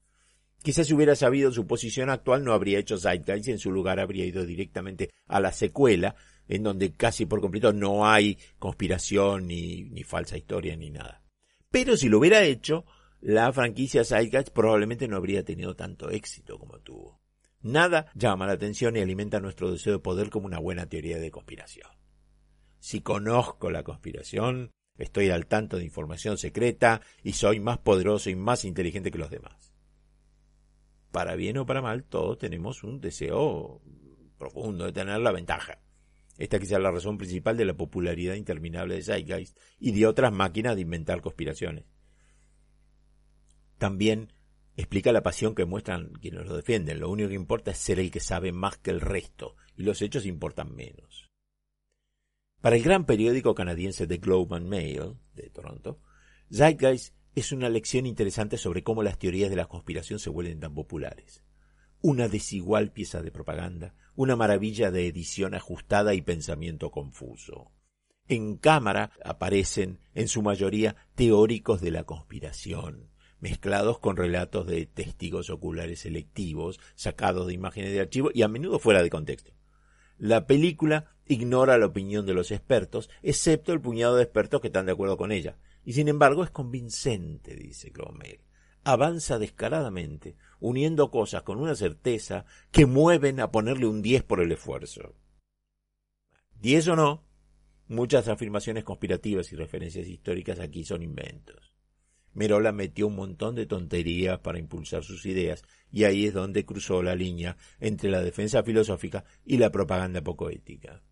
Quizás si hubiera sabido su posición actual no habría hecho Zeitgeist y en su lugar habría ido directamente a la secuela, en donde casi por completo no hay conspiración ni, ni falsa historia ni nada. Pero si lo hubiera hecho, la franquicia Zeitgeist probablemente no habría tenido tanto éxito como tuvo. Nada llama la atención y alimenta nuestro deseo de poder como una buena teoría de conspiración. Si conozco la conspiración, estoy al tanto de información secreta y soy más poderoso y más inteligente que los demás. Para bien o para mal, todos tenemos un deseo profundo de tener la ventaja. Esta quizá es la razón principal de la popularidad interminable de Zeitgeist y de otras máquinas de inventar conspiraciones. También explica la pasión que muestran quienes lo defienden. Lo único que importa es ser el que sabe más que el resto, y los hechos importan menos. Para el gran periódico canadiense The Globe and Mail, de Toronto, Zeitgeist es una lección interesante sobre cómo las teorías de la conspiración se vuelven tan populares. Una desigual pieza de propaganda, una maravilla de edición ajustada y pensamiento confuso. En cámara aparecen, en su mayoría, teóricos de la conspiración, mezclados con relatos de testigos oculares selectivos, sacados de imágenes de archivo y a menudo fuera de contexto. La película ignora la opinión de los expertos, excepto el puñado de expertos que están de acuerdo con ella. Y sin embargo es convincente, dice Gromer. Avanza descaradamente, uniendo cosas con una certeza que mueven a ponerle un 10 por el esfuerzo. Diez o no, muchas afirmaciones conspirativas y referencias históricas aquí son inventos. Merola metió un montón de tonterías para impulsar sus ideas, y ahí es donde cruzó la línea entre la defensa filosófica y la propaganda poco ética.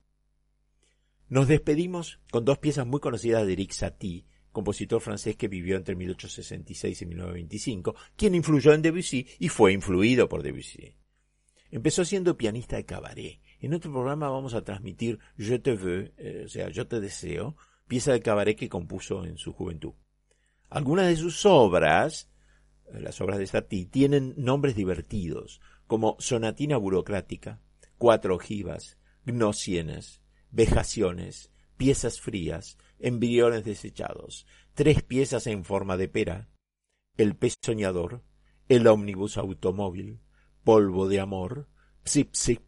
Nos despedimos con dos piezas muy conocidas de Eric Satie, compositor francés que vivió entre 1866 y 1925, quien influyó en Debussy y fue influido por Debussy. Empezó siendo pianista de cabaret. En otro programa vamos a transmitir Je te veux, eh, o sea, Yo te deseo, pieza de cabaret que compuso en su juventud. Algunas de sus obras, eh, las obras de Satie, tienen nombres divertidos, como Sonatina Burocrática, Cuatro Ojivas, Gnocienes, Vejaciones, Piezas Frías, Embriones Desechados, Tres Piezas en forma de pera, El Pez Soñador, El Ómnibus Automóvil, Polvo de Amor, Psip Psip,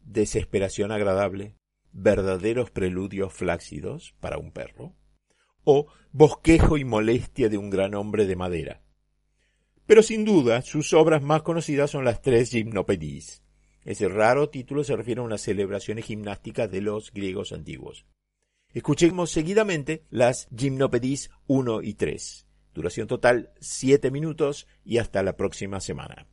Desesperación Agradable, Verdaderos Preludios Flácidos para un perro, o bosquejo y molestia de un gran hombre de madera. Pero sin duda, sus obras más conocidas son las tres gimnopedís. Ese raro título se refiere a unas celebraciones gimnásticas de los griegos antiguos. Escuchemos seguidamente las gimnopedís 1 y 3. Duración total 7 minutos y hasta la próxima semana.